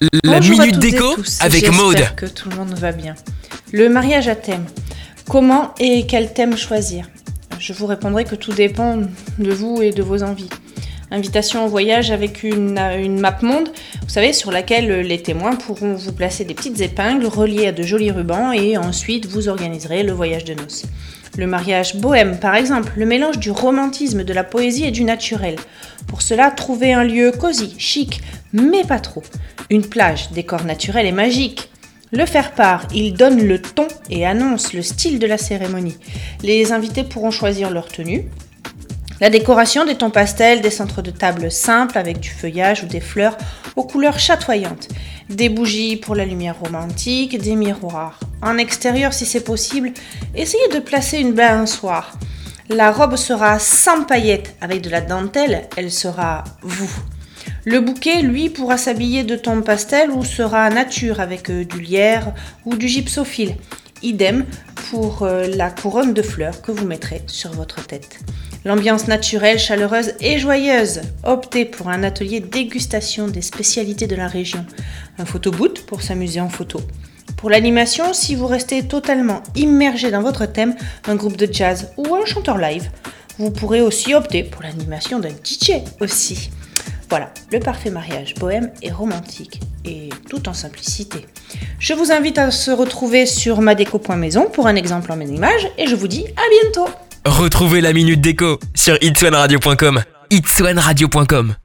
La Bonjour minute déco avec Maude. que tout le monde va bien. Le mariage à thème. Comment et quel thème choisir? Je vous répondrai que tout dépend de vous et de vos envies. Invitation au voyage avec une, une map monde, vous savez, sur laquelle les témoins pourront vous placer des petites épingles reliées à de jolis rubans et ensuite vous organiserez le voyage de noces. Le mariage bohème, par exemple, le mélange du romantisme, de la poésie et du naturel. Pour cela, trouvez un lieu cosy, chic, mais pas trop. Une plage, décor naturel et magique. Le faire-part, il donne le ton et annonce le style de la cérémonie. Les invités pourront choisir leur tenue. La décoration des tons pastels, des centres de table simples avec du feuillage ou des fleurs aux couleurs chatoyantes, des bougies pour la lumière romantique, des miroirs. En extérieur, si c'est possible, essayez de placer une balançoire. La robe sera sans paillettes avec de la dentelle, elle sera vous. Le bouquet, lui, pourra s'habiller de tons pastel ou sera nature avec euh, du lierre ou du gypsophile. Idem pour euh, la couronne de fleurs que vous mettrez sur votre tête. L'ambiance naturelle, chaleureuse et joyeuse. Optez pour un atelier dégustation des spécialités de la région. Un photoboot pour s'amuser en photo. Pour l'animation, si vous restez totalement immergé dans votre thème, un groupe de jazz ou un chanteur live. Vous pourrez aussi opter pour l'animation d'un DJ aussi. Voilà, le parfait mariage bohème et romantique, et tout en simplicité. Je vous invite à se retrouver sur madeco.maison pour un exemple en mes images, et je vous dis à bientôt Retrouvez la minute déco sur itswanradio.com. itswanradio.com